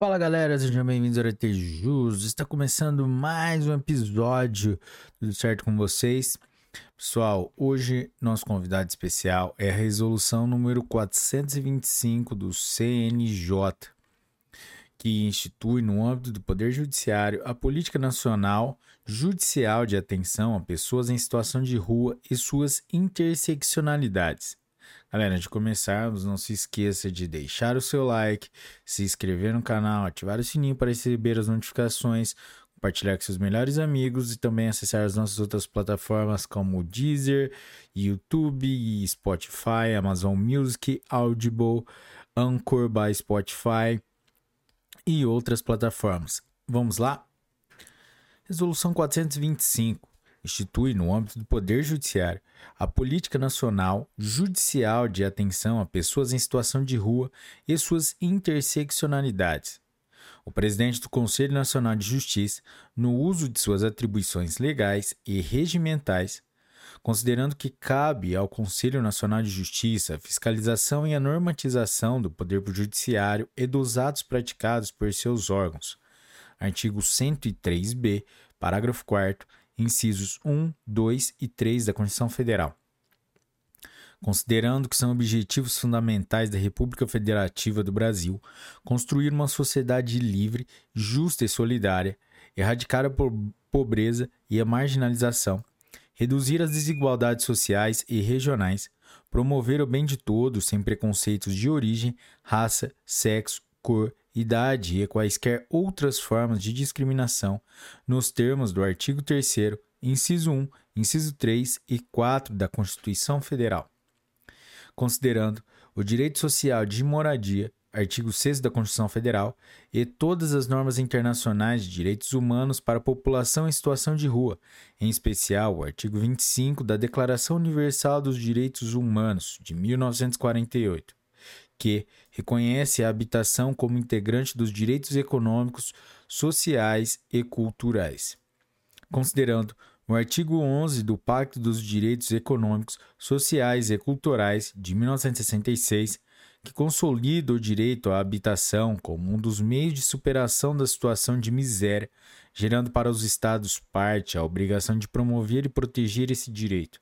Fala galera, sejam bem-vindos ao Jus. Está começando mais um episódio, tudo certo com vocês? Pessoal, hoje nosso convidado especial é a resolução número 425 do CNJ, que institui no âmbito do Poder Judiciário a política nacional judicial de atenção a pessoas em situação de rua e suas interseccionalidades. Galera, antes de começarmos, não se esqueça de deixar o seu like, se inscrever no canal, ativar o sininho para receber as notificações, compartilhar com seus melhores amigos e também acessar as nossas outras plataformas como Deezer, YouTube, Spotify, Amazon Music, Audible, Anchor by Spotify e outras plataformas. Vamos lá? Resolução 425 institui, no âmbito do Poder Judiciário, a Política Nacional Judicial de Atenção a Pessoas em Situação de Rua e suas interseccionalidades. O presidente do Conselho Nacional de Justiça, no uso de suas atribuições legais e regimentais, considerando que cabe ao Conselho Nacional de Justiça a fiscalização e a normatização do Poder Judiciário e dos atos praticados por seus órgãos. Artigo 103b, parágrafo 4 incisos 1, 2 e 3 da Constituição Federal. Considerando que são objetivos fundamentais da República Federativa do Brasil construir uma sociedade livre, justa e solidária, erradicar a pobreza e a marginalização, reduzir as desigualdades sociais e regionais, promover o bem de todos sem preconceitos de origem, raça, sexo, cor, idade e quaisquer outras formas de discriminação, nos termos do artigo 3, inciso 1, inciso 3 e 4 da Constituição Federal. Considerando o direito social de moradia, artigo 6 da Constituição Federal, e todas as normas internacionais de direitos humanos para a população em situação de rua, em especial o artigo 25 da Declaração Universal dos Direitos Humanos de 1948 que reconhece a habitação como integrante dos direitos econômicos, sociais e culturais. Considerando o artigo 11 do Pacto dos Direitos Econômicos, Sociais e Culturais de 1966, que consolida o direito à habitação como um dos meios de superação da situação de miséria, gerando para os Estados parte a obrigação de promover e proteger esse direito.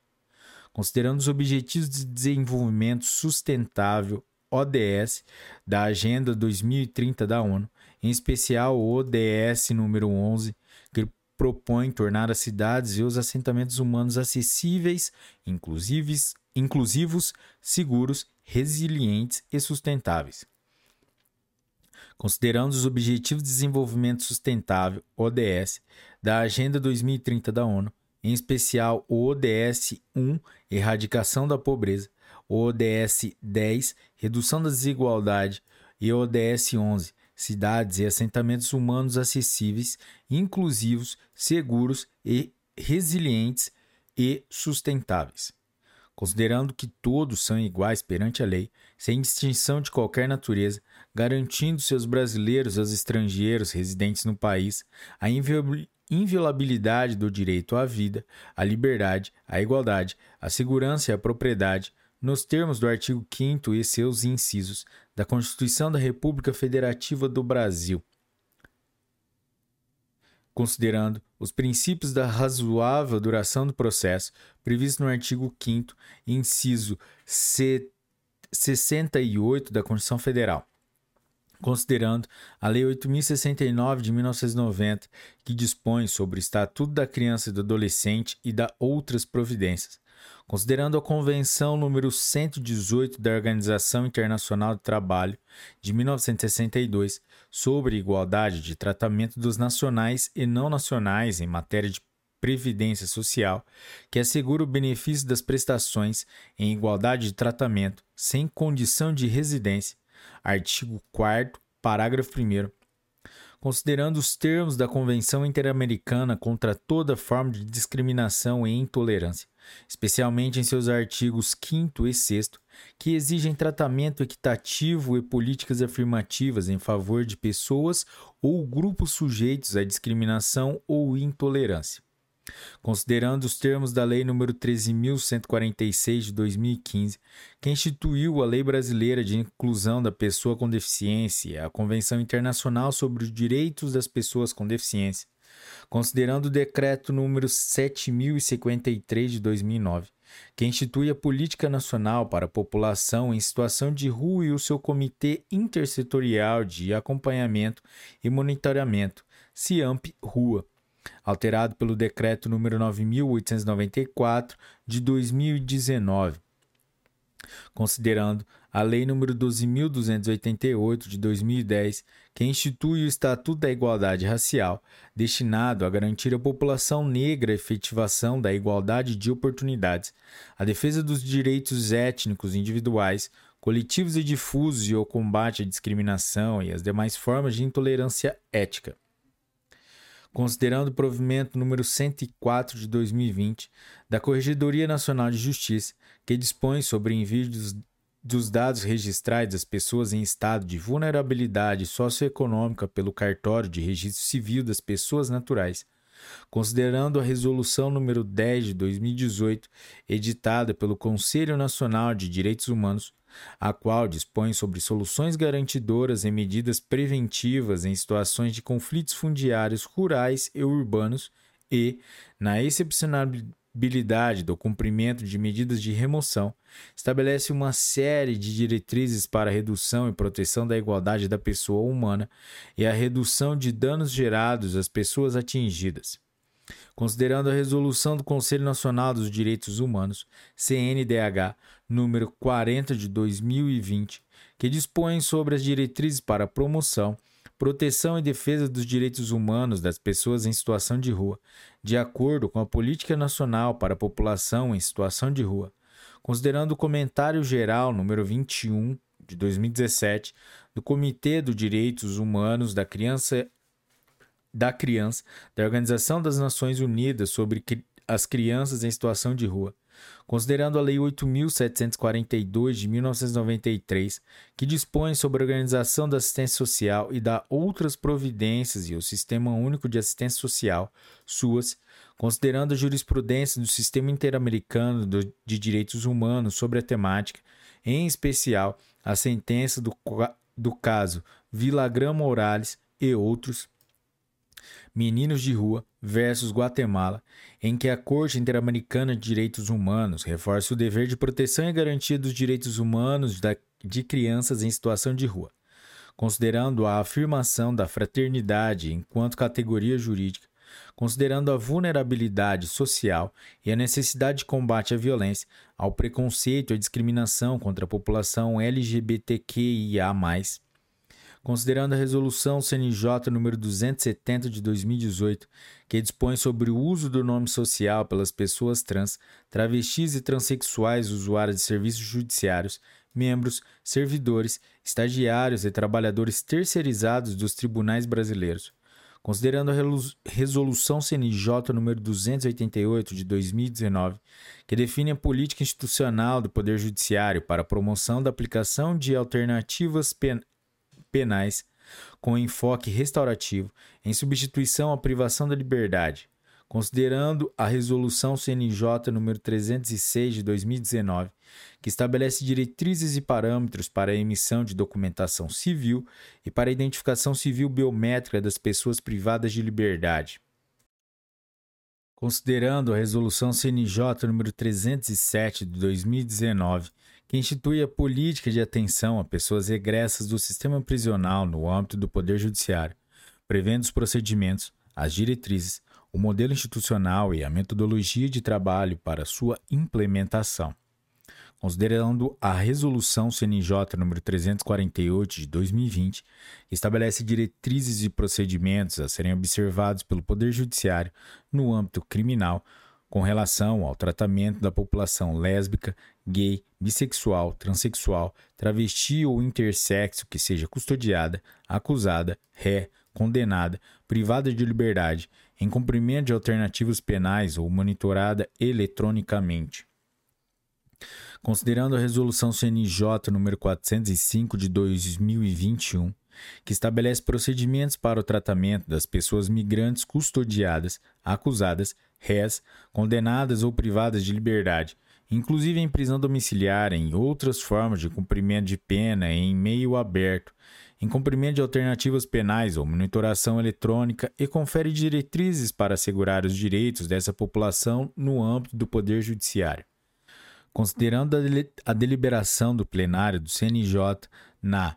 Considerando os Objetivos de Desenvolvimento Sustentável ODS da Agenda 2030 da ONU, em especial o ODS número 11, que propõe tornar as cidades e os assentamentos humanos acessíveis, inclusivos, inclusivos, seguros, resilientes e sustentáveis. Considerando os Objetivos de Desenvolvimento Sustentável, ODS, da Agenda 2030 da ONU, em especial o ODS 1, Erradicação da Pobreza, ODS 10, Redução da Desigualdade, e ODS 11, Cidades e assentamentos humanos acessíveis, inclusivos, seguros e resilientes e sustentáveis. Considerando que todos são iguais perante a lei, sem distinção de qualquer natureza, garantindo seus brasileiros e aos estrangeiros residentes no país a inviolabilidade do direito à vida, à liberdade, à igualdade, à segurança e à propriedade, nos termos do artigo 5 e seus incisos da Constituição da República Federativa do Brasil, considerando os princípios da razoável duração do processo previsto no artigo 5 inciso 68 da Constituição Federal considerando a Lei 8069 de 1990, que dispõe sobre o Estatuto da Criança e do Adolescente e da outras providências, considerando a Convenção número 118 da Organização Internacional do Trabalho de 1962 sobre igualdade de tratamento dos nacionais e não nacionais em matéria de previdência social, que assegura o benefício das prestações em igualdade de tratamento sem condição de residência, artigo 4 parágrafo 1 considerando os termos da Convenção Interamericana contra toda forma de discriminação e intolerância, especialmente em seus artigos 5 e 6, que exigem tratamento equitativo e políticas afirmativas em favor de pessoas ou grupos sujeitos à discriminação ou intolerância. considerando os termos da Lei nº 13.146 de 2015, que instituiu a Lei Brasileira de Inclusão da Pessoa com Deficiência, a Convenção Internacional sobre os Direitos das Pessoas com Deficiência, considerando o Decreto número 7053 de 2009, que institui a Política Nacional para a População em Situação de Rua e o seu Comitê Intersetorial de Acompanhamento e Monitoramento, CIAMP-RUA, alterado pelo Decreto número 9894 de 2019, considerando a Lei nº 12.288 de 2010, que institui o Estatuto da Igualdade Racial, destinado a garantir à população negra a efetivação da igualdade de oportunidades, a defesa dos direitos étnicos individuais, coletivos e difusos e o combate à discriminação e às demais formas de intolerância ética. Considerando o provimento número 104 de 2020 da Corregedoria Nacional de Justiça, que dispõe sobre envio dos, dos dados registrais das pessoas em estado de vulnerabilidade socioeconômica pelo Cartório de Registro Civil das Pessoas Naturais, considerando a resolução número 10 de 2018, editada pelo Conselho Nacional de Direitos Humanos, a qual dispõe sobre soluções garantidoras e medidas preventivas em situações de conflitos fundiários rurais e urbanos e, na excepcionalidade do cumprimento de medidas de remoção, estabelece uma série de diretrizes para a redução e proteção da igualdade da pessoa humana e a redução de danos gerados às pessoas atingidas. Considerando a resolução do Conselho Nacional dos Direitos Humanos, CNDH, número 40 de 2020, que dispõe sobre as diretrizes para a promoção, proteção e defesa dos direitos humanos das pessoas em situação de rua, de acordo com a Política Nacional para a População em Situação de Rua, considerando o comentário geral número 21 de 2017 do Comitê dos Direitos Humanos da Criança da Criança da Organização das Nações Unidas sobre as Crianças em Situação de Rua, considerando a Lei 8.742 de 1993, que dispõe sobre a organização da assistência social e dá outras providências e o Sistema Único de Assistência Social, SUAS, considerando a jurisprudência do Sistema Interamericano de Direitos Humanos sobre a temática, em especial a sentença do, do caso Villagrán Morales e outros, Meninos de Rua versus Guatemala, em que a Corte Interamericana de Direitos Humanos reforça o dever de proteção e garantia dos direitos humanos de crianças em situação de rua, considerando a afirmação da fraternidade enquanto categoria jurídica, considerando a vulnerabilidade social e a necessidade de combate à violência, ao preconceito e à discriminação contra a população LGBTQIA+, considerando a resolução CNJ número 270 de 2018, que dispõe sobre o uso do nome social pelas pessoas trans, travestis e transexuais usuários de serviços judiciários, membros, servidores, estagiários e trabalhadores terceirizados dos tribunais brasileiros. Considerando a resolução CNJ número 288 de 2019, que define a política institucional do Poder Judiciário para a promoção da aplicação de alternativas penais com enfoque restaurativo, em substituição à privação da liberdade, considerando a resolução CNJ número 306 de 2019, que estabelece diretrizes e parâmetros para a emissão de documentação civil e para a identificação civil biométrica das pessoas privadas de liberdade. Considerando a resolução CNJ número 307 de 2019, que institui a política de atenção a pessoas regressas do sistema prisional no âmbito do Poder Judiciário, prevendo os procedimentos, as diretrizes, o modelo institucional e a metodologia de trabalho para sua implementação. Considerando a Resolução CNJ nº 348 de 2020, que estabelece diretrizes e procedimentos a serem observados pelo Poder Judiciário no âmbito criminal, com relação ao tratamento da população lésbica, gay, bissexual, transexual, travesti ou intersexo que seja custodiada, acusada, ré, condenada, privada de liberdade, em cumprimento de alternativas penais ou monitorada eletronicamente. Considerando a resolução CNJ número 405 de 2021, que estabelece procedimentos para o tratamento das pessoas migrantes custodiadas, acusadas, réis, condenadas ou privadas de liberdade, inclusive em prisão domiciliar, em outras formas de cumprimento de pena em meio aberto, em cumprimento de alternativas penais ou monitoração eletrônica e confere diretrizes para assegurar os direitos dessa população no âmbito do Poder Judiciário. Considerando a deliberação do plenário do CNJ na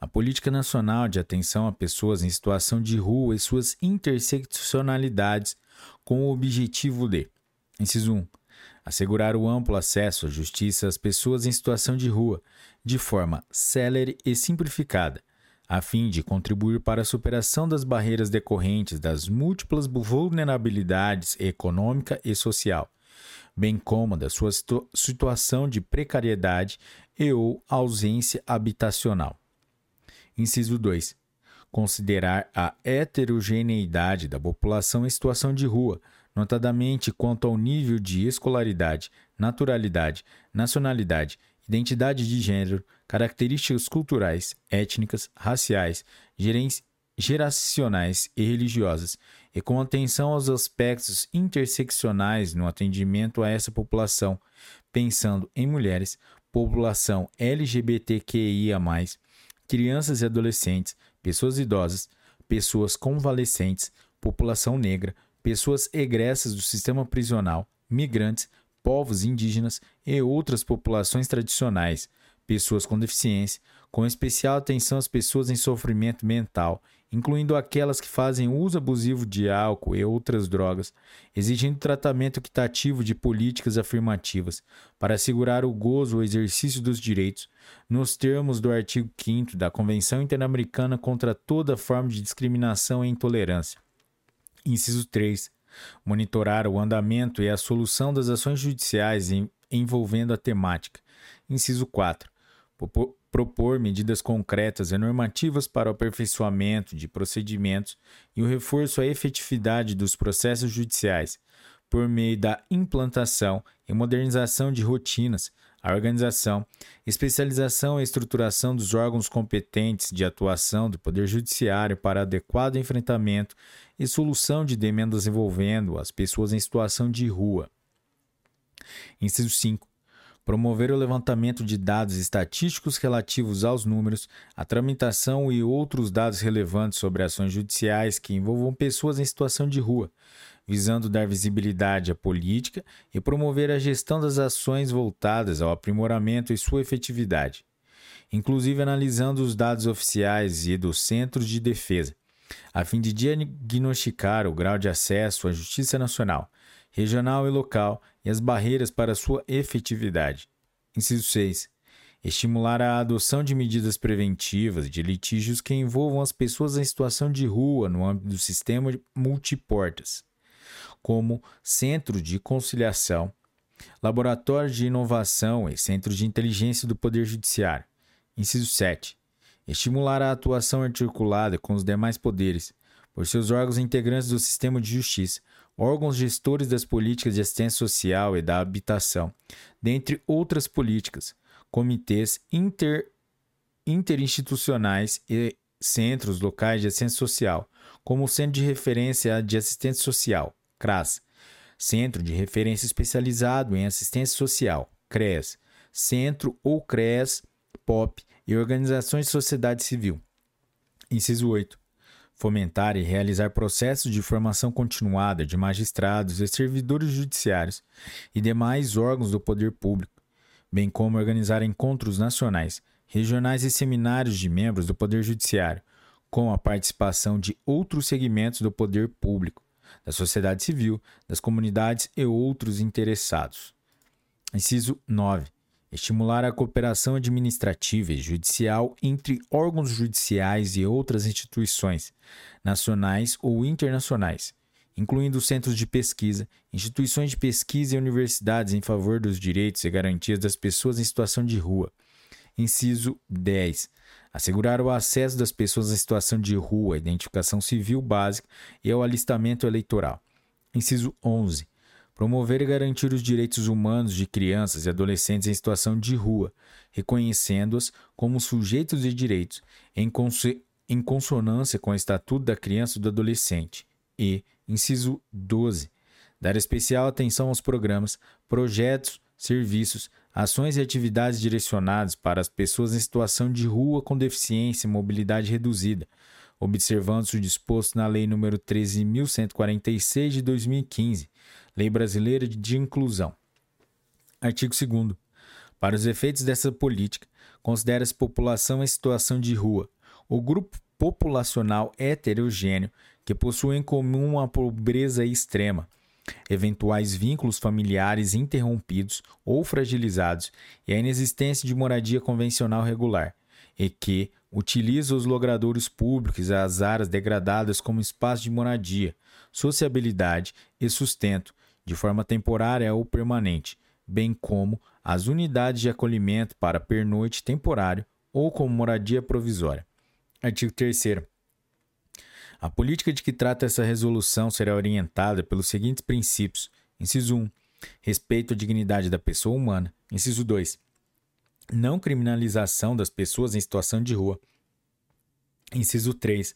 a política nacional de atenção a pessoas em situação de rua e suas interseccionalidades, com o objetivo de: inciso 1. Assegurar o amplo acesso à justiça às pessoas em situação de rua, de forma célere e simplificada, a fim de contribuir para a superação das barreiras decorrentes das múltiplas vulnerabilidades econômica e social, bem como da sua situ situação de precariedade e ou ausência habitacional. Inciso 2. Considerar a heterogeneidade da população em situação de rua, notadamente quanto ao nível de escolaridade, naturalidade, nacionalidade, identidade de gênero, características culturais, étnicas, raciais, geracionais e religiosas, e com atenção aos aspectos interseccionais no atendimento a essa população, pensando em mulheres, população LGBTQIA, crianças e adolescentes, pessoas idosas, pessoas convalescentes, população negra, pessoas egressas do sistema prisional, migrantes, povos indígenas e outras populações tradicionais, pessoas com deficiência, com especial atenção às pessoas em sofrimento mental incluindo aquelas que fazem uso abusivo de álcool e outras drogas, exigindo tratamento equitativo de políticas afirmativas para assegurar o gozo ou exercício dos direitos, nos termos do artigo 5 da Convenção Interamericana contra toda forma de discriminação e intolerância. Inciso 3. Monitorar o andamento e a solução das ações judiciais envolvendo a temática. Inciso 4 propor medidas concretas e normativas para o aperfeiçoamento de procedimentos e o reforço à efetividade dos processos judiciais, por meio da implantação e modernização de rotinas, a organização, especialização e estruturação dos órgãos competentes de atuação do Poder Judiciário para adequado enfrentamento e solução de demandas envolvendo as pessoas em situação de rua. Inciso 5 promover o levantamento de dados estatísticos relativos aos números, a tramitação e outros dados relevantes sobre ações judiciais que envolvam pessoas em situação de rua, visando dar visibilidade à política e promover a gestão das ações voltadas ao aprimoramento e sua efetividade, inclusive analisando os dados oficiais e dos centros de defesa, a fim de diagnosticar o grau de acesso à justiça nacional, regional e local e as barreiras para sua efetividade. Inciso 6. Estimular a adoção de medidas preventivas de litígios que envolvam as pessoas em situação de rua no âmbito do sistema multiportas, como Centro de Conciliação, Laboratório de Inovação e Centro de Inteligência do Poder Judiciário. Inciso 7. Estimular a atuação articulada com os demais poderes, por seus órgãos integrantes do sistema de justiça, órgãos gestores das políticas de assistência social e da habitação, dentre outras políticas, comitês inter, interinstitucionais e centros locais de assistência social, como o Centro de Referência de Assistência Social, CRAS, Centro de Referência Especializado em Assistência Social, CRES, Centro ou CRES, POP e organizações de sociedade civil. Inciso 8 fomentar e realizar processos de formação continuada de magistrados e servidores judiciários e demais órgãos do poder público, bem como organizar encontros nacionais, regionais e seminários de membros do Poder Judiciário, com a participação de outros segmentos do poder público, da sociedade civil, das comunidades e outros interessados. Inciso 9 estimular a cooperação administrativa e judicial entre órgãos judiciais e outras instituições, nacionais ou internacionais, incluindo centros de pesquisa, instituições de pesquisa e universidades em favor dos direitos e garantias das pessoas em situação de rua. Inciso 10. Assegurar o acesso das pessoas em situação de rua, à identificação civil básica e ao alistamento eleitoral. Inciso 11. Promover e garantir os direitos humanos de crianças e adolescentes em situação de rua, reconhecendo-as como sujeitos de direitos, em, em consonância com o Estatuto da Criança e do Adolescente. E, inciso 12. Dar especial atenção aos programas, projetos, serviços, ações e atividades direcionadas para as pessoas em situação de rua com deficiência e mobilidade reduzida, observando-se o disposto na Lei nº 13.146 de 2015, Lei Brasileira de Inclusão. Artigo 2 Para os efeitos dessa política, considera-se população em situação de rua o grupo populacional heterogêneo que possui em comum uma pobreza extrema, eventuais vínculos familiares interrompidos ou fragilizados e a inexistência de moradia convencional regular, e que utiliza os logradouros públicos e as áreas degradadas como espaço de moradia, sociabilidade e sustento, de forma temporária ou permanente, bem como as unidades de acolhimento para pernoite temporário ou como moradia provisória. Artigo 3 a política de que trata essa resolução será orientada pelos seguintes princípios: inciso 1, respeito à dignidade da pessoa humana. Inciso 2, não criminalização das pessoas em situação de rua. Inciso 3,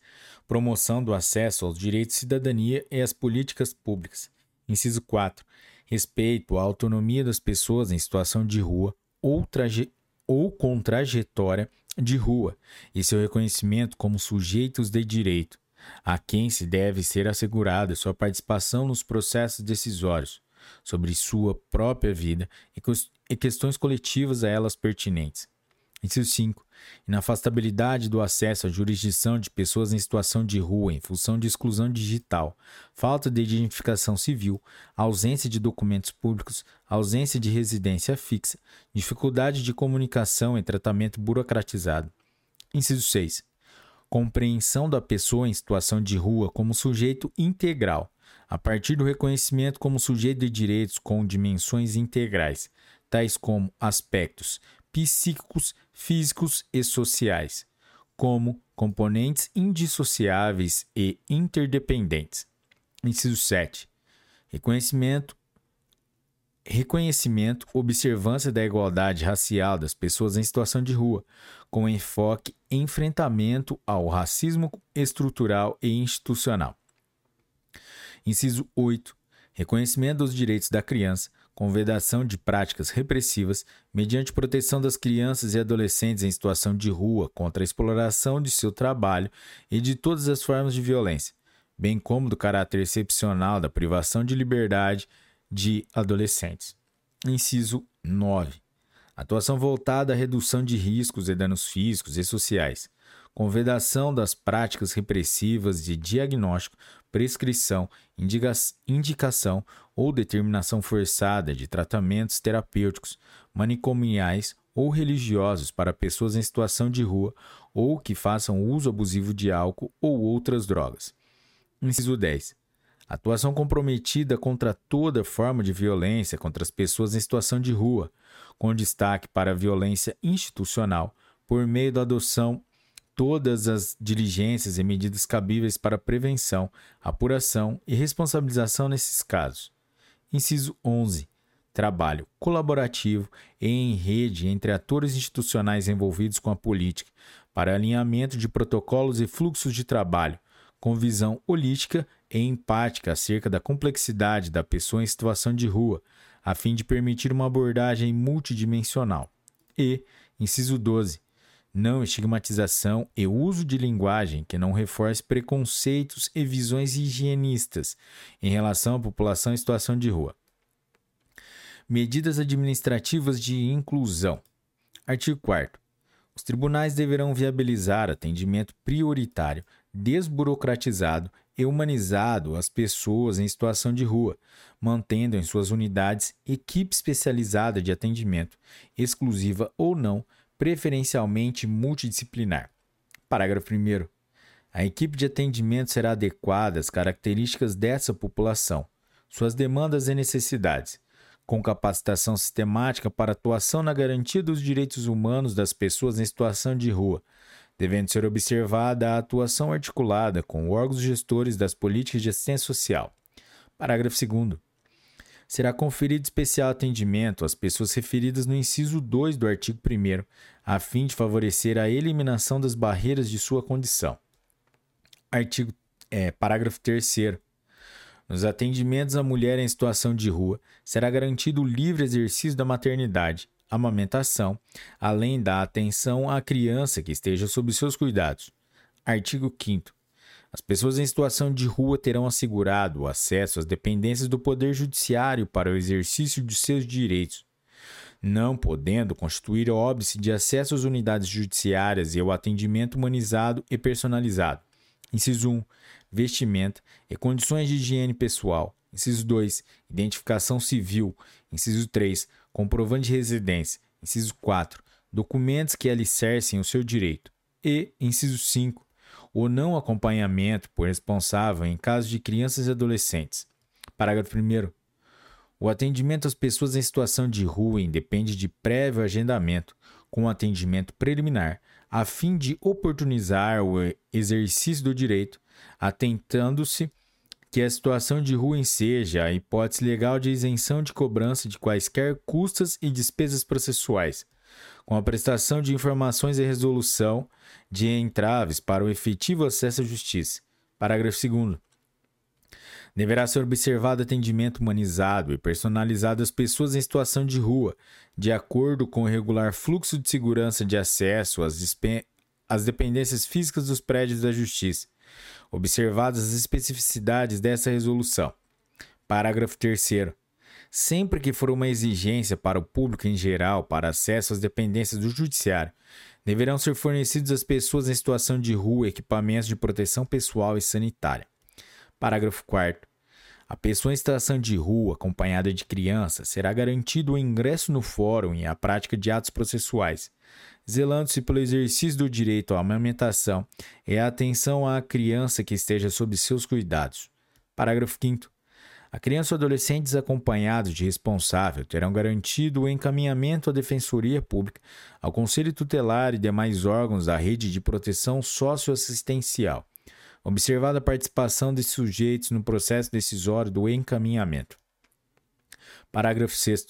promoção do acesso aos direitos de cidadania e às políticas públicas. Inciso 4, respeito à autonomia das pessoas em situação de rua ou, traje ou com trajetória de rua e seu reconhecimento como sujeitos de direito a quem se deve ser assegurada sua participação nos processos decisórios sobre sua própria vida e questões coletivas a elas pertinentes. Inciso 5. Inafastabilidade do acesso à jurisdição de pessoas em situação de rua em função de exclusão digital, falta de identificação civil, ausência de documentos públicos, ausência de residência fixa, dificuldade de comunicação e tratamento burocratizado. Inciso 6 compreensão da pessoa em situação de rua como sujeito integral, a partir do reconhecimento como sujeito de direitos com dimensões integrais, tais como aspectos psíquicos, físicos e sociais, como componentes indissociáveis e interdependentes. Inciso 7. Reconhecimento reconhecimento, observância da igualdade racial das pessoas em situação de rua, com enfoque enfrentamento ao racismo estrutural e institucional. Inciso 8. Reconhecimento dos direitos da criança, com vedação de práticas repressivas, mediante proteção das crianças e adolescentes em situação de rua contra a exploração de seu trabalho e de todas as formas de violência, bem como do caráter excepcional da privação de liberdade de adolescentes. Inciso 9. Atuação voltada à redução de riscos e danos físicos e sociais, com vedação das práticas repressivas de diagnóstico, prescrição, indica indicação ou determinação forçada de tratamentos terapêuticos, manicomiais ou religiosos para pessoas em situação de rua ou que façam uso abusivo de álcool ou outras drogas. Inciso 10. Atuação comprometida contra toda forma de violência contra as pessoas em situação de rua, com destaque para a violência institucional, por meio da adoção todas as diligências e medidas cabíveis para prevenção, apuração e responsabilização nesses casos. Inciso 11. Trabalho colaborativo e em rede entre atores institucionais envolvidos com a política para alinhamento de protocolos e fluxos de trabalho, com visão holística e empática acerca da complexidade da pessoa em situação de rua, a fim de permitir uma abordagem multidimensional. E, inciso 12, não estigmatização e uso de linguagem que não reforce preconceitos e visões higienistas em relação à população em situação de rua. Medidas administrativas de inclusão. Artigo 4. Os tribunais deverão viabilizar atendimento prioritário desburocratizado e humanizado às pessoas em situação de rua, mantendo em suas unidades equipe especializada de atendimento, exclusiva ou não, preferencialmente multidisciplinar. Parágrafo 1. A equipe de atendimento será adequada às características dessa população, suas demandas e necessidades, com capacitação sistemática para atuação na garantia dos direitos humanos das pessoas em situação de rua, devendo ser observada a atuação articulada com órgãos gestores das políticas de assistência social. Parágrafo 2 será conferido especial atendimento às pessoas referidas no inciso 2 do artigo 1, a fim de favorecer a eliminação das barreiras de sua condição. Artigo, é, parágrafo 3. Nos atendimentos à mulher em situação de rua, será garantido o livre exercício da maternidade, amamentação, além da atenção à criança que esteja sob seus cuidados. Artigo 5. As pessoas em situação de rua terão assegurado o acesso às dependências do Poder Judiciário para o exercício de seus direitos, não podendo constituir óbice de acesso às unidades judiciárias e ao atendimento humanizado e personalizado. Inciso 1. Vestimenta e condições de higiene pessoal. Inciso 2. Identificação civil. Inciso 3. Comprovante de residência. Inciso 4. Documentos que alicercem o seu direito. E, inciso 5 o não acompanhamento por responsável em caso de crianças e adolescentes. Parágrafo 1. O atendimento às pessoas em situação de rua independe de prévio agendamento, com atendimento preliminar, a fim de oportunizar o exercício do direito, atentando-se que a situação de rua enseja a hipótese legal de isenção de cobrança de quaisquer custas e despesas processuais, com a prestação de informações e resolução de entraves para o efetivo acesso à justiça. Parágrafo 2. Deverá ser observado atendimento humanizado e personalizado às pessoas em situação de rua, de acordo com o regular fluxo de segurança de acesso às, às dependências físicas dos prédios da Justiça, observadas as especificidades dessa resolução. Parágrafo 3 sempre que for uma exigência para o público em geral para acesso às dependências do Judiciário, deverão ser fornecidos às pessoas em situação de rua equipamentos de proteção pessoal e sanitária. Parágrafo 4. A pessoa em situação de rua, acompanhada de criança, será garantido o ingresso no fórum e a prática de atos processuais, zelando-se pelo exercício do direito à amamentação e à atenção à criança que esteja sob seus cuidados. Parágrafo 5. A criança ou adolescente desacompanhados de responsável terão garantido o encaminhamento à Defensoria Pública, ao Conselho Tutelar e demais órgãos da rede de proteção socioassistencial, observada a participação desses sujeitos no processo decisório do encaminhamento. Parágrafo 6.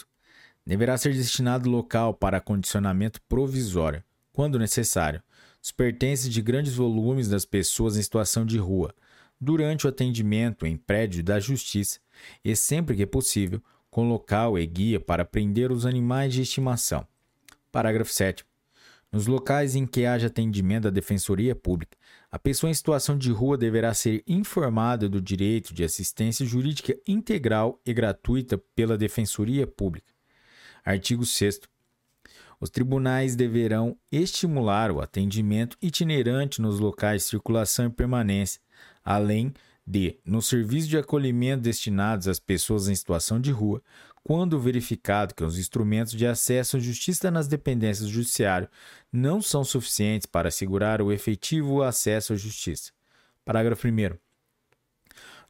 Deverá ser destinado local para acondicionamento provisório, quando necessário, dos pertences de grandes volumes das pessoas em situação de rua, durante o atendimento em prédio da Justiça e, sempre que possível, com local e guia para prender os animais de estimação. Parágrafo 7. Nos locais em que haja atendimento da Defensoria Pública, a pessoa em situação de rua deverá ser informada do direito de assistência jurídica integral e gratuita pela Defensoria Pública. Artigo 6. Os tribunais deverão estimular o atendimento itinerante nos locais de circulação e permanência, além de, no serviço de acolhimento destinados às pessoas em situação de rua, quando verificado que os instrumentos de acesso à justiça nas dependências do judiciário não são suficientes para assegurar o efetivo acesso à justiça. Parágrafo 1.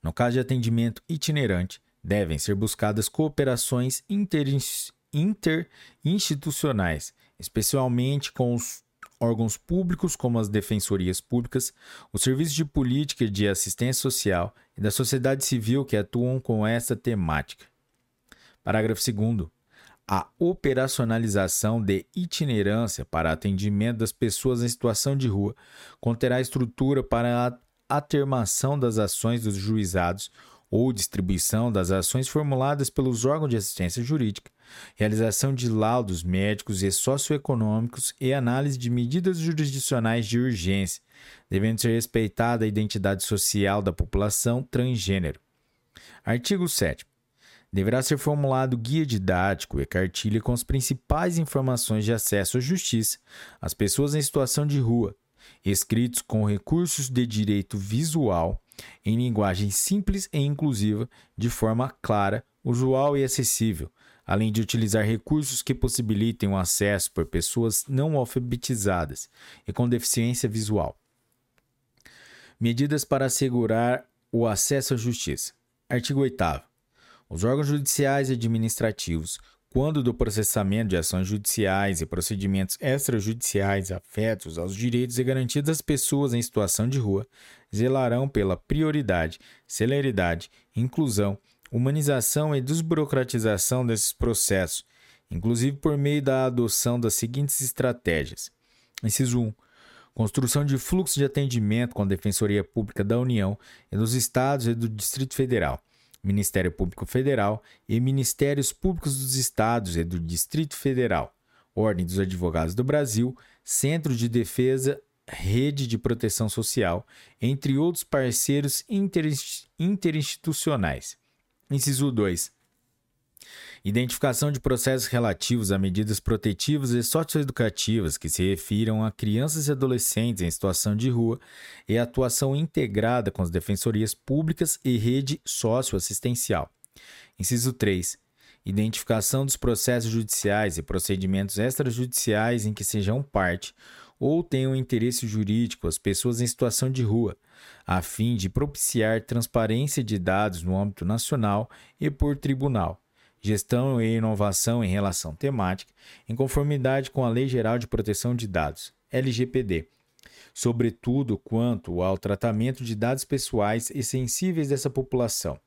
No caso de atendimento itinerante, devem ser buscadas cooperações interinstitucionais, especialmente com os órgãos públicos como as defensorias públicas, os serviços de política de assistência social e da sociedade civil que atuam com essa temática. Parágrafo 2 a operacionalização de itinerância para atendimento das pessoas em situação de rua conterá estrutura para a atermação das ações dos juizados ou distribuição das ações formuladas pelos órgãos de assistência jurídica, realização de laudos médicos e socioeconômicos e análise de medidas jurisdicionais de urgência, devendo ser respeitada a identidade social da população transgênero. Artigo 7 deverá ser formulado guia didático e cartilha com as principais informações de acesso à justiça às pessoas em situação de rua, escritos com recursos de direito visual em linguagem simples e inclusiva, de forma clara, usual e acessível, além de utilizar recursos que possibilitem o acesso por pessoas não alfabetizadas e com deficiência visual. Medidas para assegurar o acesso à justiça. Artigo 8. Os órgãos judiciais e administrativos, quando do processamento de ações judiciais e procedimentos extrajudiciais afetos aos direitos e garantias das pessoas em situação de rua, zelarão pela prioridade, celeridade, inclusão, humanização e desburocratização desses processos, inclusive por meio da adoção das seguintes estratégias. Inciso 1. Construção de fluxo de atendimento com a Defensoria Pública da União e dos Estados e do Distrito Federal, Ministério Público Federal e Ministérios Públicos dos Estados e do Distrito Federal, Ordem dos Advogados do Brasil, Centro de Defesa, Rede de Proteção Social, entre outros parceiros interinstitucionais. Inciso 2. Identificação de processos relativos a medidas protetivas e socioeducativas que se refiram a crianças e adolescentes em situação de rua e atuação integrada com as defensorias públicas e rede socioassistencial. Inciso 3. Identificação dos processos judiciais e procedimentos extrajudiciais em que sejam parte ou tenham interesse jurídico as pessoas em situação de rua, a fim de propiciar transparência de dados no âmbito nacional e por tribunal, gestão e inovação em relação temática, em conformidade com a Lei Geral de Proteção de Dados, LGPD, sobretudo quanto ao tratamento de dados pessoais e sensíveis dessa população.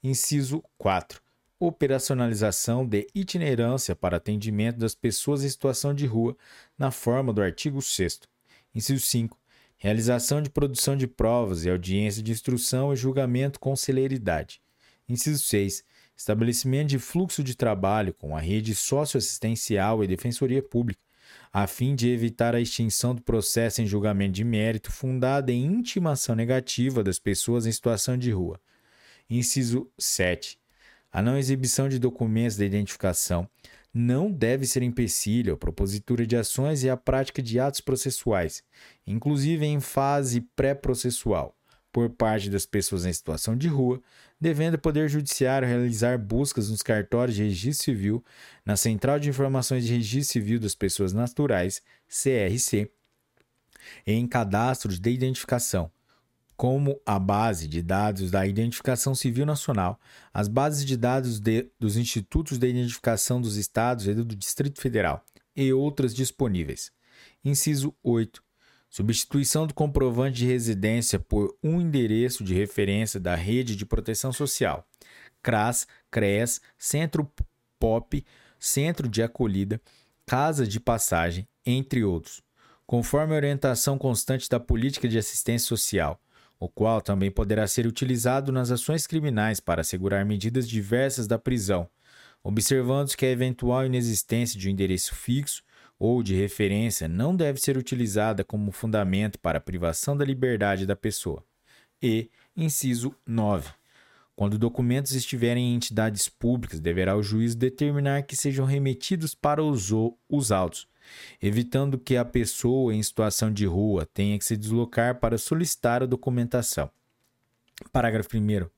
Inciso 4 operacionalização de itinerância para atendimento das pessoas em situação de rua, na forma do artigo 6. Inciso 5. Realização de produção de provas e audiência de instrução e julgamento com celeridade. Inciso 6. Estabelecimento de fluxo de trabalho com a rede socioassistencial e defensoria pública, a fim de evitar a extinção do processo em julgamento de mérito fundado em intimação negativa das pessoas em situação de rua. Inciso 7 a não exibição de documentos de identificação não deve ser empecilho à propositura de ações e à prática de atos processuais, inclusive em fase pré-processual, por parte das pessoas em situação de rua, devendo o Poder Judiciário realizar buscas nos cartórios de registro civil, na Central de Informações de Registro Civil das Pessoas Naturais, CRC, e em cadastros de identificação, como a base de dados da Identificação Civil Nacional, as bases de dados de, dos Institutos de Identificação dos Estados e do Distrito Federal e outras disponíveis. Inciso 8. Substituição do comprovante de residência por um endereço de referência da Rede de Proteção Social, CRAS, CRES, Centro POP, Centro de Acolhida, Casa de Passagem, entre outros, conforme a orientação constante da Política de Assistência Social o qual também poderá ser utilizado nas ações criminais para assegurar medidas diversas da prisão, observando que a eventual inexistência de um endereço fixo ou de referência não deve ser utilizada como fundamento para a privação da liberdade da pessoa. E, inciso 9. Quando documentos estiverem em entidades públicas, deverá o juiz determinar que sejam remetidos para os, os autos, evitando que a pessoa em situação de rua tenha que se deslocar para solicitar a documentação. Parágrafo 1.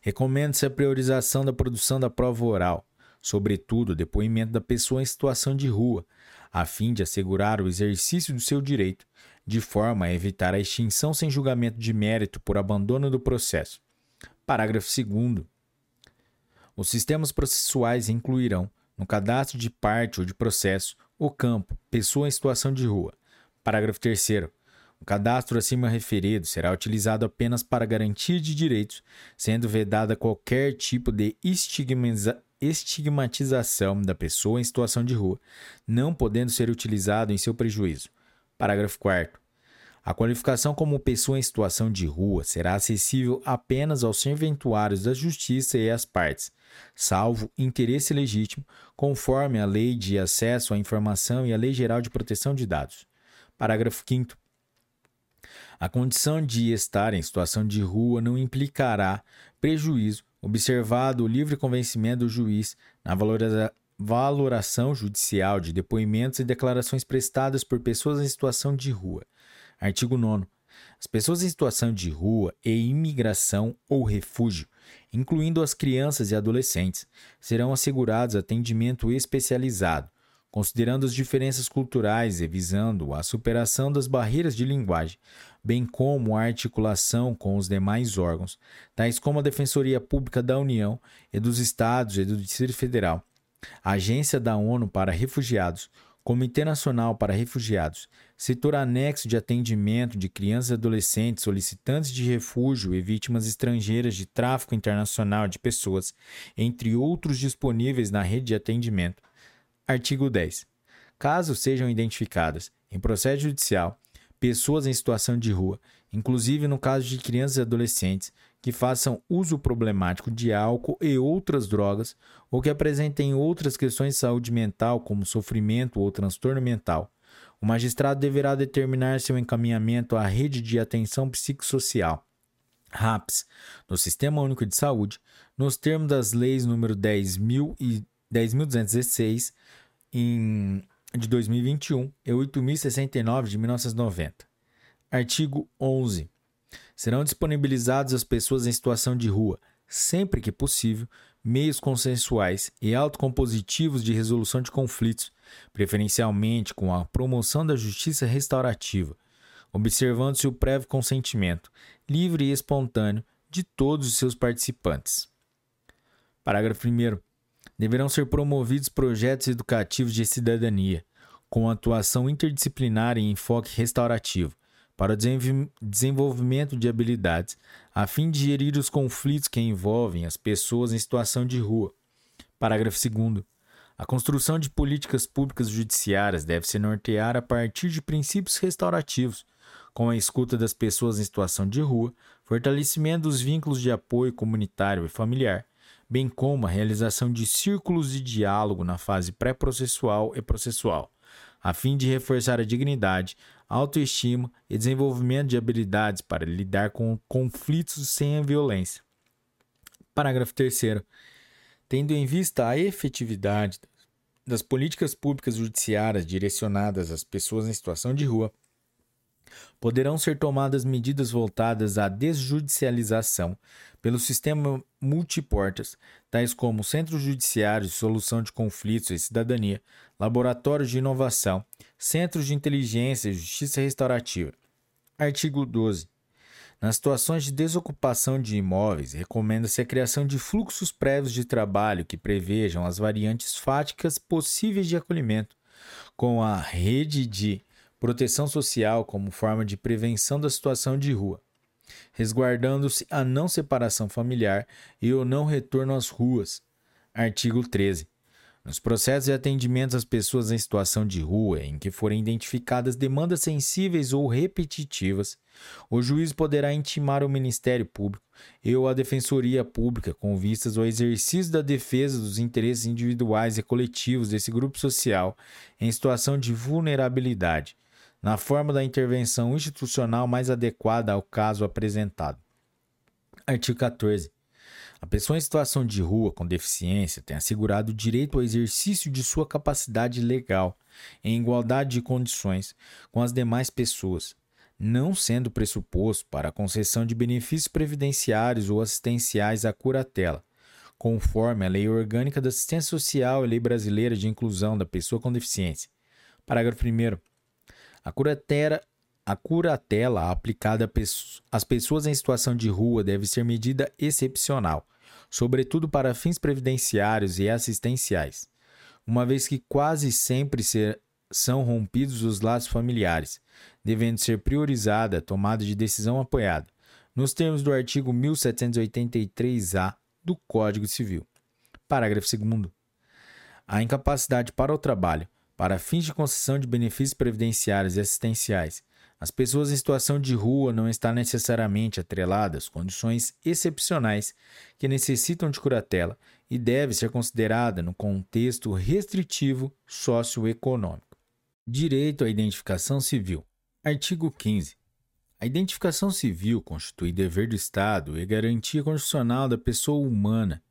Recomenda-se a priorização da produção da prova oral, sobretudo o depoimento da pessoa em situação de rua, a fim de assegurar o exercício do seu direito, de forma a evitar a extinção sem julgamento de mérito por abandono do processo. Parágrafo 2. Os sistemas processuais incluirão, no cadastro de parte ou de processo, o campo, pessoa em situação de rua. Parágrafo 3. O cadastro acima referido será utilizado apenas para garantia de direitos, sendo vedada qualquer tipo de estigmatização da pessoa em situação de rua, não podendo ser utilizado em seu prejuízo. Parágrafo 4. A qualificação como pessoa em situação de rua será acessível apenas aos serventuários da Justiça e às partes, salvo interesse legítimo, conforme a Lei de Acesso à Informação e a Lei Geral de Proteção de Dados. Parágrafo 5. A condição de estar em situação de rua não implicará prejuízo, observado o livre convencimento do juiz na valoração judicial de depoimentos e declarações prestadas por pessoas em situação de rua Artigo 9. As pessoas em situação de rua e imigração ou refúgio, incluindo as crianças e adolescentes, serão assegurados atendimento especializado, considerando as diferenças culturais e visando a superação das barreiras de linguagem, bem como a articulação com os demais órgãos, tais como a Defensoria Pública da União e dos Estados e do Distrito Federal, a Agência da ONU para Refugiados, Comitê Nacional para Refugiados, setor anexo de atendimento de crianças e adolescentes solicitantes de refúgio e vítimas estrangeiras de tráfico internacional de pessoas, entre outros disponíveis na rede de atendimento. Artigo 10. Caso sejam identificadas, em processo judicial, pessoas em situação de rua, inclusive no caso de crianças e adolescentes, que façam uso problemático de álcool e outras drogas ou que apresentem outras questões de saúde mental, como sofrimento ou transtorno mental. O magistrado deverá determinar seu encaminhamento à rede de atenção psicossocial, RAPS, no Sistema Único de Saúde, nos termos das leis número 10.000 e 10.216 de 2021 e 8.069 de 1990. Artigo 11 serão disponibilizados às pessoas em situação de rua, sempre que possível, meios consensuais e autocompositivos de resolução de conflitos, preferencialmente com a promoção da justiça restaurativa, observando-se o prévio consentimento, livre e espontâneo, de todos os seus participantes. Parágrafo 1. Deverão ser promovidos projetos educativos de cidadania, com atuação interdisciplinar e enfoque restaurativo, para o desenvolvimento de habilidades, a fim de gerir os conflitos que envolvem as pessoas em situação de rua. Parágrafo 2. A construção de políticas públicas judiciárias deve se nortear a partir de princípios restaurativos, com a escuta das pessoas em situação de rua, fortalecimento dos vínculos de apoio comunitário e familiar, bem como a realização de círculos de diálogo na fase pré-processual e processual, a fim de reforçar a dignidade, autoestima e desenvolvimento de habilidades para lidar com conflitos sem a violência. Parágrafo 3. Tendo em vista a efetividade das políticas públicas judiciárias direcionadas às pessoas em situação de rua, poderão ser tomadas medidas voltadas à desjudicialização pelo sistema multiportas, tais como centros judiciários solução de conflitos e cidadania, laboratórios de inovação, centros de inteligência e justiça restaurativa. Artigo 12. Nas situações de desocupação de imóveis, recomenda-se a criação de fluxos prévios de trabalho que prevejam as variantes fáticas possíveis de acolhimento, com a rede de proteção social como forma de prevenção da situação de rua, resguardando-se a não separação familiar e o não retorno às ruas. Artigo 13. Nos processos de atendimento às pessoas em situação de rua em que forem identificadas demandas sensíveis ou repetitivas, o juiz poderá intimar o Ministério Público e ou a Defensoria Pública com vistas ao exercício da defesa dos interesses individuais e coletivos desse grupo social em situação de vulnerabilidade, na forma da intervenção institucional mais adequada ao caso apresentado. Artigo 14. A pessoa em situação de rua com deficiência tem assegurado o direito ao exercício de sua capacidade legal, em igualdade de condições com as demais pessoas, não sendo pressuposto para a concessão de benefícios previdenciários ou assistenciais à curatela, conforme a Lei Orgânica da Assistência Social e Lei Brasileira de Inclusão da Pessoa com Deficiência. Parágrafo 1. A curatela a curatela aplicada às pessoas em situação de rua deve ser medida excepcional, sobretudo para fins previdenciários e assistenciais, uma vez que quase sempre ser, são rompidos os laços familiares, devendo ser priorizada a tomada de decisão apoiada, nos termos do artigo 1783-A do Código Civil. Parágrafo 2. A incapacidade para o trabalho, para fins de concessão de benefícios previdenciários e assistenciais, as pessoas em situação de rua não estão necessariamente atreladas condições excepcionais que necessitam de curatela e deve ser considerada no contexto restritivo socioeconômico. Direito à identificação civil. Artigo 15. A identificação civil constitui dever do Estado e garantia constitucional da pessoa humana,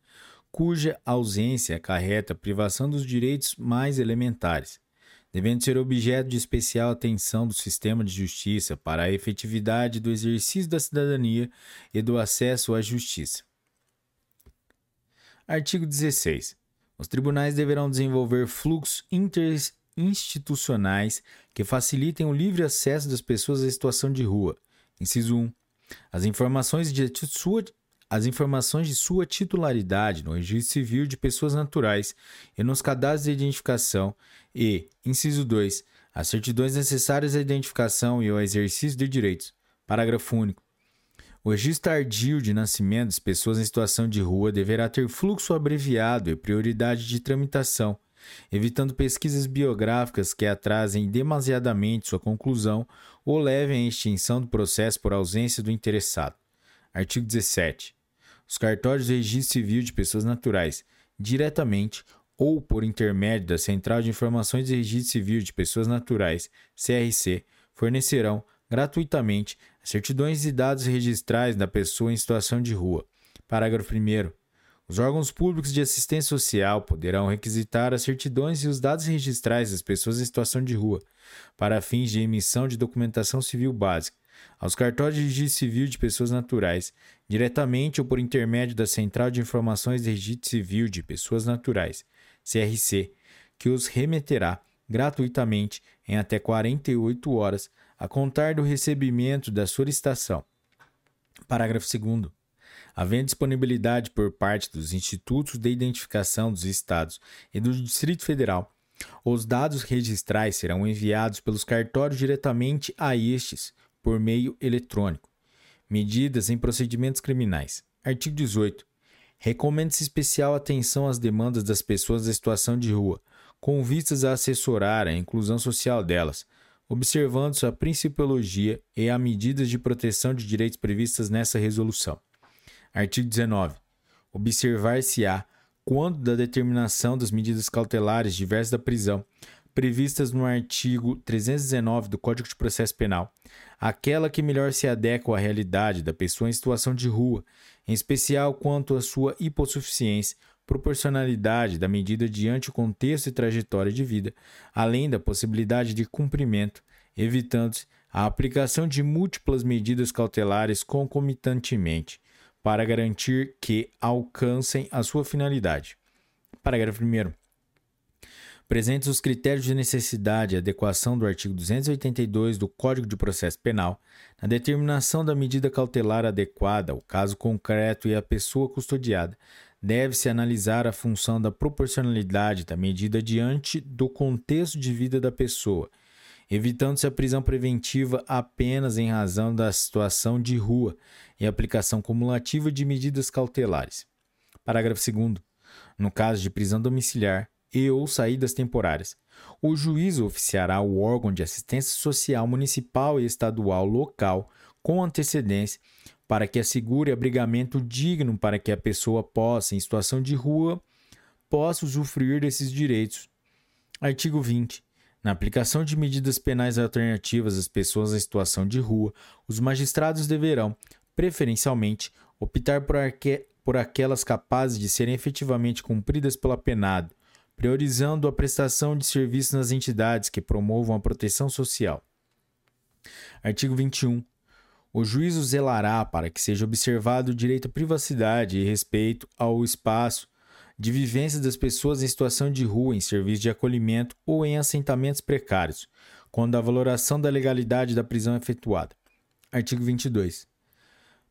cuja ausência acarreta privação dos direitos mais elementares, devendo ser objeto de especial atenção do sistema de justiça para a efetividade do exercício da cidadania e do acesso à justiça. Artigo 16. Os tribunais deverão desenvolver fluxos interinstitucionais que facilitem o livre acesso das pessoas à situação de rua. Inciso 1. As informações de sua as informações de sua titularidade no registro civil de pessoas naturais e nos cadastros de identificação e, inciso 2, as certidões necessárias à identificação e ao exercício de direitos. Parágrafo único. O registro tardio de nascimento das pessoas em situação de rua deverá ter fluxo abreviado e prioridade de tramitação, evitando pesquisas biográficas que atrasem demasiadamente sua conclusão ou levem à extinção do processo por ausência do interessado. Artigo 17. Os cartórios de registro civil de pessoas naturais, diretamente ou por intermédio da Central de Informações de Registro Civil de Pessoas Naturais, CRC, fornecerão gratuitamente as certidões e dados registrais da pessoa em situação de rua. Parágrafo 1. Os órgãos públicos de assistência social poderão requisitar as certidões e os dados registrais das pessoas em situação de rua, para fins de emissão de documentação civil básica, aos cartórios de registro civil de pessoas naturais, diretamente ou por intermédio da Central de Informações de Registro Civil de Pessoas Naturais, CRC, que os remeterá gratuitamente em até 48 horas a contar do recebimento da solicitação. Parágrafo 2. Havendo disponibilidade por parte dos Institutos de Identificação dos Estados e do Distrito Federal, os dados registrais serão enviados pelos cartórios diretamente a estes por meio eletrônico. Medidas em procedimentos criminais. Artigo 18. Recomenda-se especial atenção às demandas das pessoas da situação de rua, com vistas a assessorar a inclusão social delas, observando-se a principiologia e a medidas de proteção de direitos previstas nessa resolução. Artigo 19. Observar-se-á, quando da determinação das medidas cautelares diversas da prisão, previstas no artigo 319 do Código de Processo Penal, aquela que melhor se adequa à realidade da pessoa em situação de rua, em especial quanto à sua hipossuficiência, proporcionalidade da medida diante o contexto e trajetória de vida, além da possibilidade de cumprimento, evitando-se a aplicação de múltiplas medidas cautelares concomitantemente, para garantir que alcancem a sua finalidade. Parágrafo 1. Presentes os critérios de necessidade e adequação do artigo 282 do Código de Processo Penal, na determinação da medida cautelar adequada ao caso concreto e à pessoa custodiada, deve-se analisar a função da proporcionalidade da medida diante do contexto de vida da pessoa, evitando-se a prisão preventiva apenas em razão da situação de rua e aplicação cumulativa de medidas cautelares. Parágrafo 2. No caso de prisão domiciliar, e ou saídas temporárias. O juízo oficiará o órgão de assistência social municipal e estadual local com antecedência para que assegure abrigamento digno para que a pessoa possa, em situação de rua, possa usufruir desses direitos. Artigo 20. Na aplicação de medidas penais alternativas às pessoas em situação de rua, os magistrados deverão, preferencialmente, optar por, por aquelas capazes de serem efetivamente cumpridas pelo apenado, priorizando a prestação de serviços nas entidades que promovam a proteção social. Artigo 21. O juízo zelará para que seja observado o direito à privacidade e respeito ao espaço de vivência das pessoas em situação de rua, em serviço de acolhimento ou em assentamentos precários, quando a valoração da legalidade da prisão é efetuada. Artigo 22.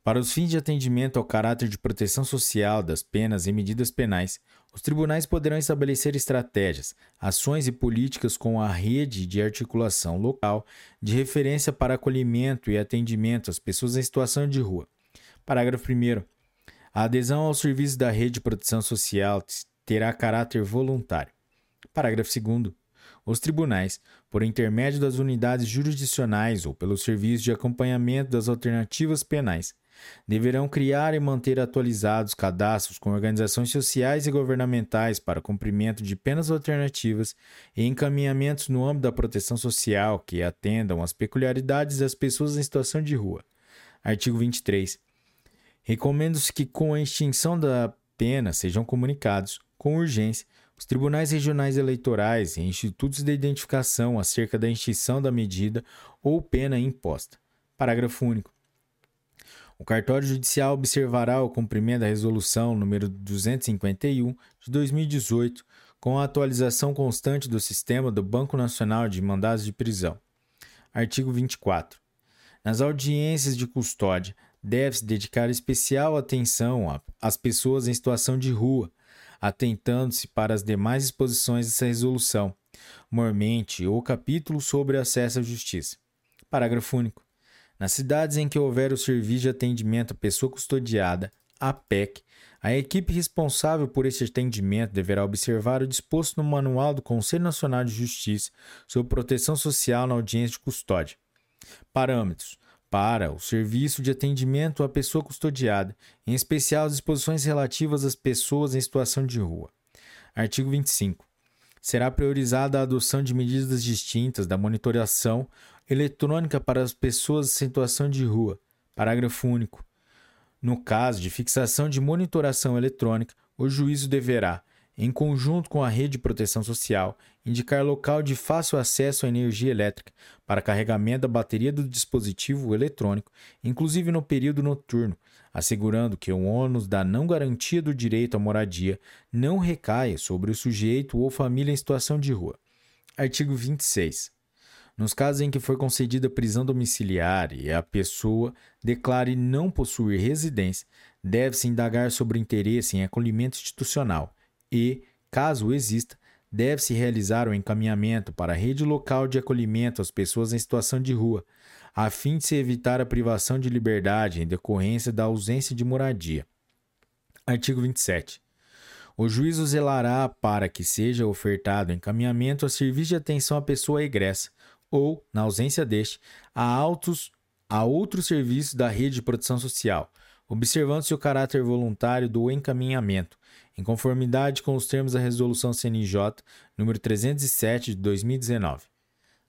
Para os fins de atendimento ao caráter de proteção social das penas e medidas penais, os tribunais poderão estabelecer estratégias, ações e políticas com a rede de articulação local de referência para acolhimento e atendimento às pessoas em situação de rua. Parágrafo 1. A adesão ao serviço da rede de proteção social terá caráter voluntário. Parágrafo 2. Os tribunais, por intermédio das unidades jurisdicionais ou pelo serviço de acompanhamento das alternativas penais, deverão criar e manter atualizados cadastros com organizações sociais e governamentais para cumprimento de penas alternativas e encaminhamentos no âmbito da proteção social que atendam às peculiaridades das pessoas em situação de rua. Artigo 23. Recomendo-se que, com a extinção da pena, sejam comunicados, com urgência, os tribunais regionais eleitorais e institutos de identificação acerca da extinção da medida ou pena imposta. Parágrafo único. O cartório judicial observará o cumprimento da resolução número 251 de 2018, com a atualização constante do sistema do Banco Nacional de Mandados de Prisão. Artigo 24. Nas audiências de custódia, deve-se dedicar especial atenção às pessoas em situação de rua, atentando-se para as demais disposições dessa resolução, mormente o capítulo sobre acesso à justiça. Parágrafo único. Nas cidades em que houver o serviço de atendimento à pessoa custodiada, a PEC, a equipe responsável por esse atendimento deverá observar o disposto no Manual do Conselho Nacional de Justiça sobre proteção social na audiência de custódia. Parâmetros: para o serviço de atendimento à pessoa custodiada, em especial as disposições relativas às pessoas em situação de rua. Artigo 25. Será priorizada a adoção de medidas distintas da monitoração eletrônica para as pessoas em situação de rua. Parágrafo único. No caso de fixação de monitoração eletrônica, o juízo deverá, em conjunto com a rede de proteção social, indicar local de fácil acesso à energia elétrica para carregamento da bateria do dispositivo eletrônico, inclusive no período noturno, assegurando que o ônus da não garantia do direito à moradia não recaia sobre o sujeito ou família em situação de rua. Artigo 26. Nos casos em que for concedida prisão domiciliar e a pessoa declare não possuir residência, deve-se indagar sobre o interesse em acolhimento institucional e, caso exista, deve-se realizar o encaminhamento para a rede local de acolhimento às pessoas em situação de rua, a fim de se evitar a privação de liberdade em decorrência da ausência de moradia. Artigo 27. O juízo zelará para que seja ofertado encaminhamento a serviço de atenção à pessoa egressa, ou, na ausência deste, a, autos, a outro serviço da rede de proteção social, observando-se o caráter voluntário do encaminhamento, em conformidade com os termos da Resolução CNJ número 307 de 2019.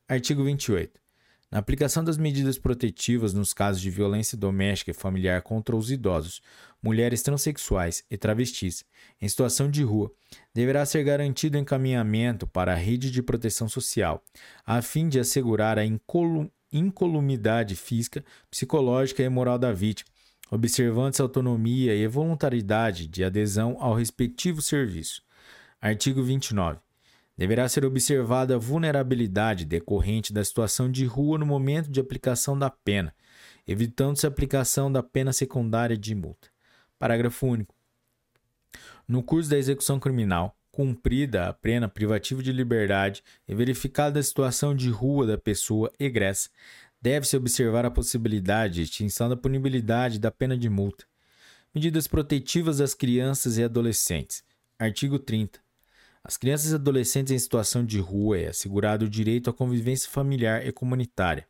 Artigo 28. Na aplicação das medidas protetivas nos casos de violência doméstica e familiar contra os idosos, mulheres transexuais e travestis em situação de rua, deverá ser garantido encaminhamento para a rede de proteção social, a fim de assegurar a incolumidade física, psicológica e moral da vítima, observando-se a autonomia e voluntariedade de adesão ao respectivo serviço. Artigo 29. Deverá ser observada a vulnerabilidade decorrente da situação de rua no momento de aplicação da pena, evitando-se a aplicação da pena secundária de multa. Parágrafo único. No curso da execução criminal, cumprida a pena privativa de liberdade e verificada a situação de rua da pessoa egressa, deve-se observar a possibilidade de extinção da punibilidade da pena de multa. Medidas protetivas das crianças e adolescentes. Artigo 30. Às crianças e adolescentes em situação de rua é assegurado o direito à convivência familiar e comunitária,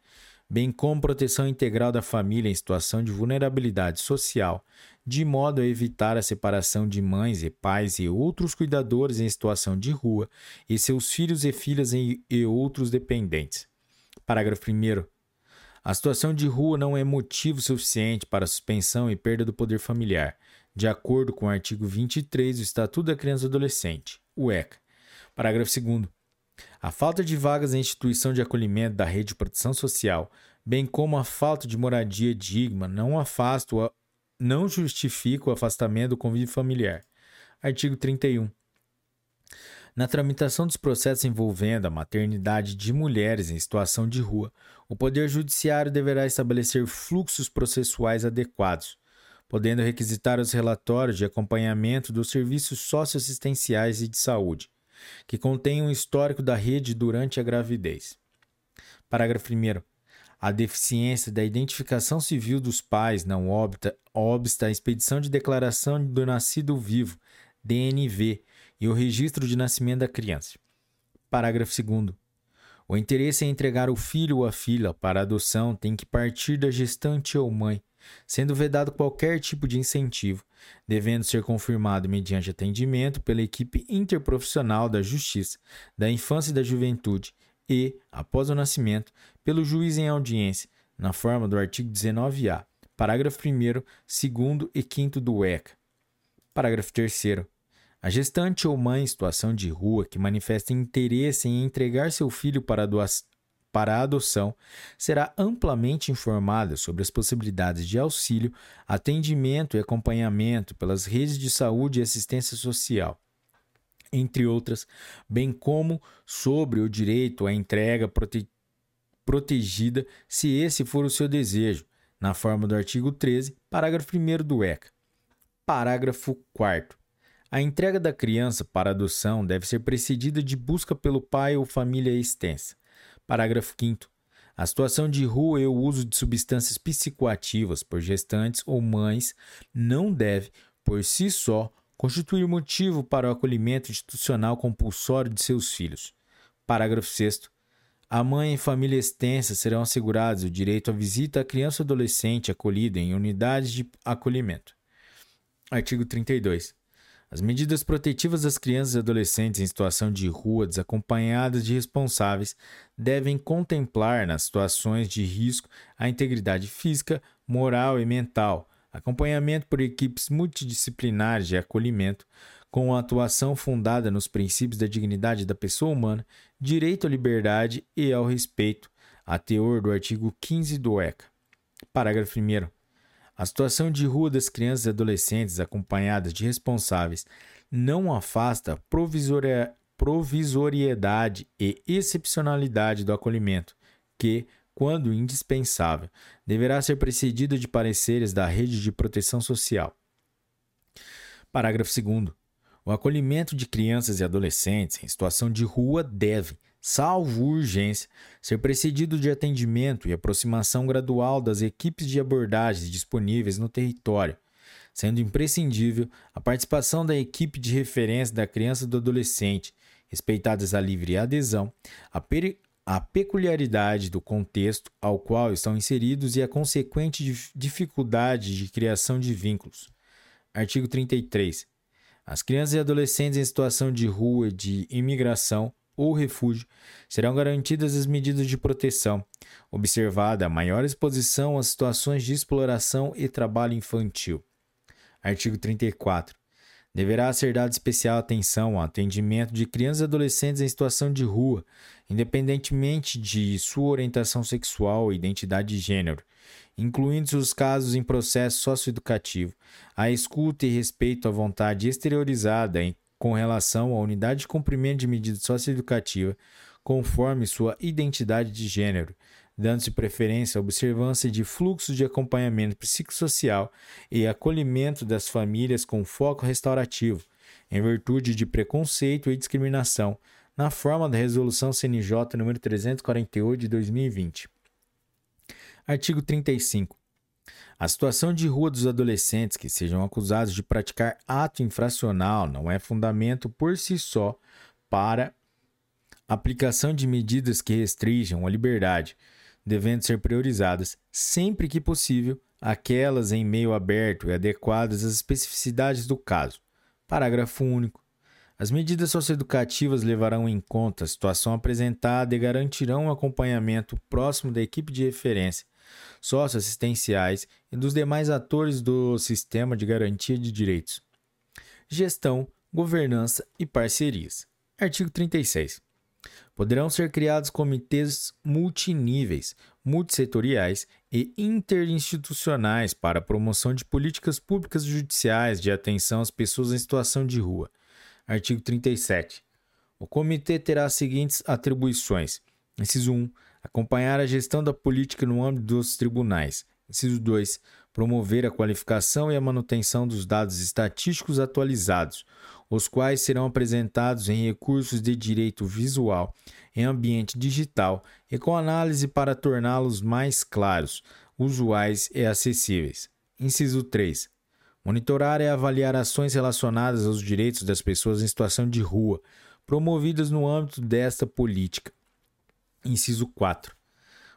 bem como proteção integral da família em situação de vulnerabilidade social, de modo a evitar a separação de mães e pais e outros cuidadores em situação de rua e seus filhos e filhas e outros dependentes. Parágrafo 1. A situação de rua não é motivo suficiente para suspensão e perda do poder familiar, de acordo com o artigo 23 do Estatuto da Criança e do Adolescente, o ECA. Parágrafo 2. A falta de vagas em instituição de acolhimento da rede de proteção social, bem como a falta de moradia digna, não afasta não justifica o afastamento do convívio familiar. Artigo 31. Na tramitação dos processos envolvendo a maternidade de mulheres em situação de rua, o Poder Judiciário deverá estabelecer fluxos processuais adequados, podendo requisitar os relatórios de acompanhamento dos serviços socioassistenciais e de saúde, que contenham o histórico da rede durante a gravidez. Parágrafo 1. A deficiência da identificação civil dos pais não obsta, obsta a expedição de declaração do nascido vivo, DNV, e o registro de nascimento da criança. Parágrafo 2. O interesse em entregar o filho ou a filha para adoção tem que partir da gestante ou mãe, sendo vedado qualquer tipo de incentivo, devendo ser confirmado mediante atendimento pela equipe interprofissional da Justiça, da Infância e da Juventude e, após o nascimento, pelo juiz em audiência, na forma do artigo 19-A, parágrafo 1, 2 e 5 do ECA. Parágrafo 3. A gestante ou mãe em situação de rua que manifesta interesse em entregar seu filho para, doa para a adoção será amplamente informada sobre as possibilidades de auxílio, atendimento e acompanhamento pelas redes de saúde e assistência social, entre outras, bem como sobre o direito à entrega prote protegida, se esse for o seu desejo, na forma do artigo 13, parágrafo 1 do ECA. Parágrafo 4. A entrega da criança para adoção deve ser precedida de busca pelo pai ou família extensa. Parágrafo 5. A situação de rua e o uso de substâncias psicoativas por gestantes ou mães não deve, por si só, constituir motivo para o acolhimento institucional compulsório de seus filhos. Parágrafo 6. A mãe e família extensa serão assegurados o direito à visita à criança ou adolescente acolhida em unidades de acolhimento. Artigo 32. As medidas protetivas das crianças e adolescentes em situação de rua desacompanhadas de responsáveis devem contemplar, nas situações de risco, a integridade física, moral e mental, acompanhamento por equipes multidisciplinares de acolhimento, com atuação fundada nos princípios da dignidade da pessoa humana, direito à liberdade e ao respeito, a teor do artigo 15 do ECA. Parágrafo 1. A situação de rua das crianças e adolescentes acompanhadas de responsáveis não afasta provisoria, provisoriedade e excepcionalidade do acolhimento, que, quando indispensável, deverá ser precedido de pareceres da rede de proteção social. Parágrafo 2. O acolhimento de crianças e adolescentes em situação de rua deve, salvo urgência, ser precedido de atendimento e aproximação gradual das equipes de abordagens disponíveis no território, sendo imprescindível a participação da equipe de referência da criança e do adolescente, respeitadas a livre adesão, a, a peculiaridade do contexto ao qual estão inseridos e a consequente dificuldade de criação de vínculos. Artigo 33. As crianças e adolescentes em situação de rua de imigração ou refúgio, serão garantidas as medidas de proteção, observada a maior exposição às situações de exploração e trabalho infantil. Artigo 34. Deverá ser dada especial atenção ao atendimento de crianças e adolescentes em situação de rua, independentemente de sua orientação sexual e identidade de gênero, incluindo os casos em processo socioeducativo, a escuta e respeito à vontade exteriorizada com relação à unidade de cumprimento de medida socioeducativa conforme sua identidade de gênero, dando-se preferência à observância de fluxos de acompanhamento psicossocial e acolhimento das famílias com foco restaurativo, em virtude de preconceito e discriminação, na forma da Resolução CNJ nº 348 de 2020. Artigo 35. A situação de rua dos adolescentes que sejam acusados de praticar ato infracional não é fundamento por si só para aplicação de medidas que restringam a liberdade, devendo ser priorizadas, sempre que possível, aquelas em meio aberto e adequadas às especificidades do caso. Parágrafo único. As medidas socioeducativas levarão em conta a situação apresentada e garantirão um acompanhamento próximo da equipe de referência socioassistenciais e dos demais atores do sistema de garantia de direitos. Gestão, governança e parcerias. Artigo 36. Poderão ser criados comitês multiníveis, multissetoriais e interinstitucionais para a promoção de políticas públicas judiciais de atenção às pessoas em situação de rua. Artigo 37. O comitê terá as seguintes atribuições: inciso 1, Acompanhar a gestão da política no âmbito dos tribunais. Inciso 2. Promover a qualificação e a manutenção dos dados estatísticos atualizados, os quais serão apresentados em recursos de direito visual, em ambiente digital e com análise para torná-los mais claros, usuais e acessíveis. Inciso 3. Monitorar e avaliar ações relacionadas aos direitos das pessoas em situação de rua, promovidas no âmbito desta política. Inciso 4.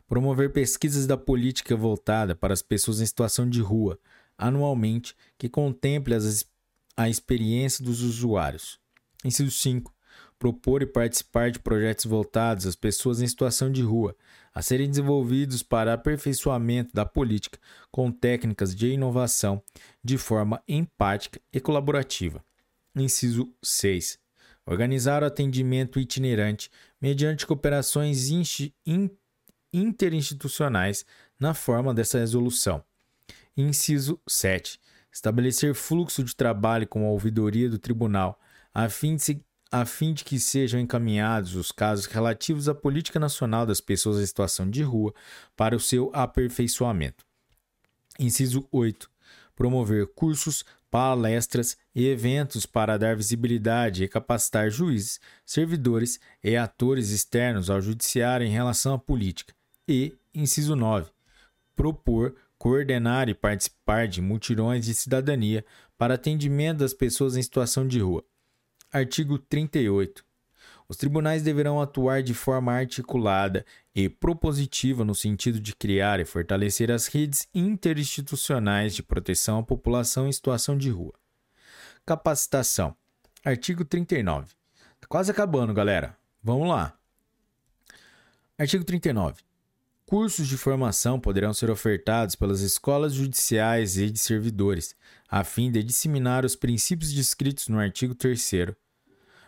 Promover pesquisas da política voltada para as pessoas em situação de rua, anualmente, que contemple as, a experiência dos usuários. Inciso 5. Propor e participar de projetos voltados às pessoas em situação de rua, a serem desenvolvidos para aperfeiçoamento da política com técnicas de inovação de forma empática e colaborativa. Inciso 6 Organizar o atendimento itinerante mediante cooperações interinstitucionais na forma dessa resolução. Inciso 7. Estabelecer fluxo de trabalho com a ouvidoria do tribunal, a fim de, se, a fim de que sejam encaminhados os casos relativos à política nacional das pessoas em situação de rua para o seu aperfeiçoamento. Inciso 8. Promover cursos, palestras e eventos para dar visibilidade e capacitar juízes, servidores e atores externos ao judiciário em relação à política. E, inciso 9, propor, coordenar e participar de mutirões de cidadania para atendimento das pessoas em situação de rua. Artigo 38. Os tribunais deverão atuar de forma articulada e propositiva no sentido de criar e fortalecer as redes interinstitucionais de proteção à população em situação de rua. Capacitação. Artigo 39. Tá quase acabando, galera. Vamos lá. Artigo 39. Cursos de formação poderão ser ofertados pelas escolas judiciais e de servidores, a fim de disseminar os princípios descritos no artigo 3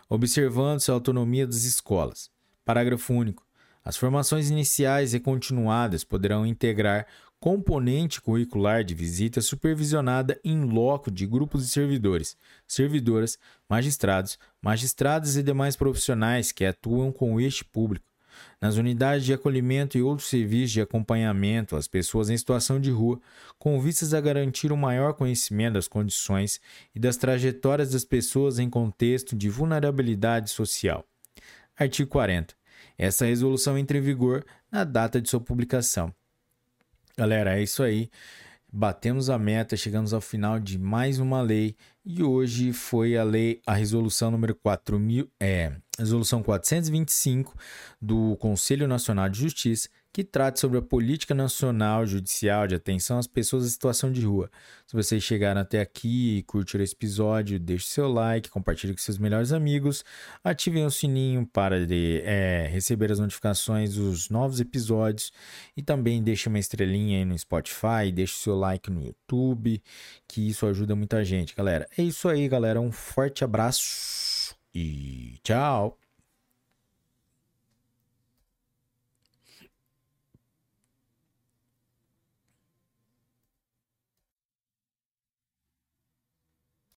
observando-se a autonomia das escolas. Parágrafo único. As formações iniciais e continuadas poderão integrar componente curricular de visita supervisionada em loco de grupos de servidores, servidoras, magistrados, magistradas e demais profissionais que atuam com este público, nas unidades de acolhimento e outros serviços de acompanhamento às pessoas em situação de rua, com vistas a garantir um maior conhecimento das condições e das trajetórias das pessoas em contexto de vulnerabilidade social. Artigo 40. Essa resolução entra em vigor na data de sua publicação. Galera, é isso aí. Batemos a meta, chegamos ao final de mais uma lei e hoje foi a lei, a resolução número 4000, é, resolução 425 do Conselho Nacional de Justiça, que trata sobre a política nacional judicial de atenção às pessoas em situação de rua. Se vocês chegaram até aqui e curtiram esse episódio, deixe seu like, compartilhe com seus melhores amigos, ativem o sininho para de, é, receber as notificações dos novos episódios e também deixe uma estrelinha aí no Spotify, deixe seu like no YouTube, que isso ajuda muita gente, galera. É isso aí, galera. Um forte abraço e tchau!